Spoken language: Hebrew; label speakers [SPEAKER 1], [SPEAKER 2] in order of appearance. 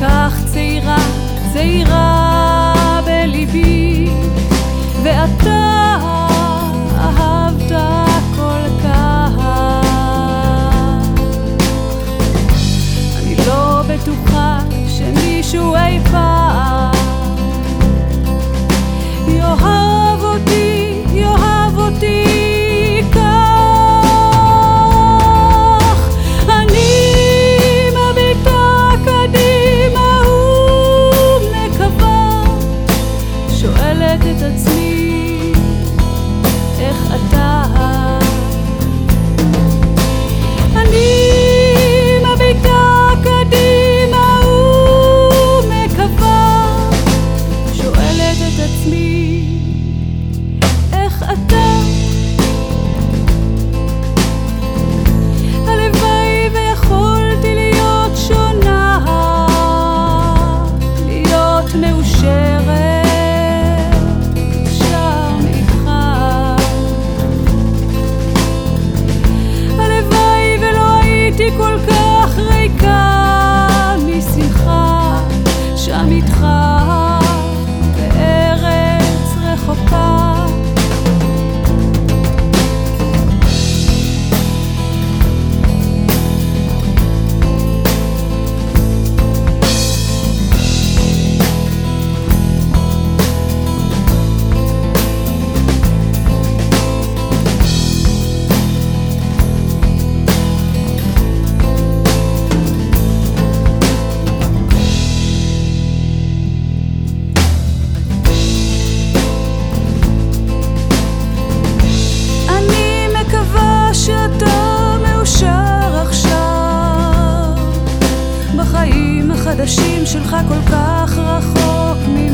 [SPEAKER 1] כך צעירה, צעירה החופשים שלך כל כך רחוק ממני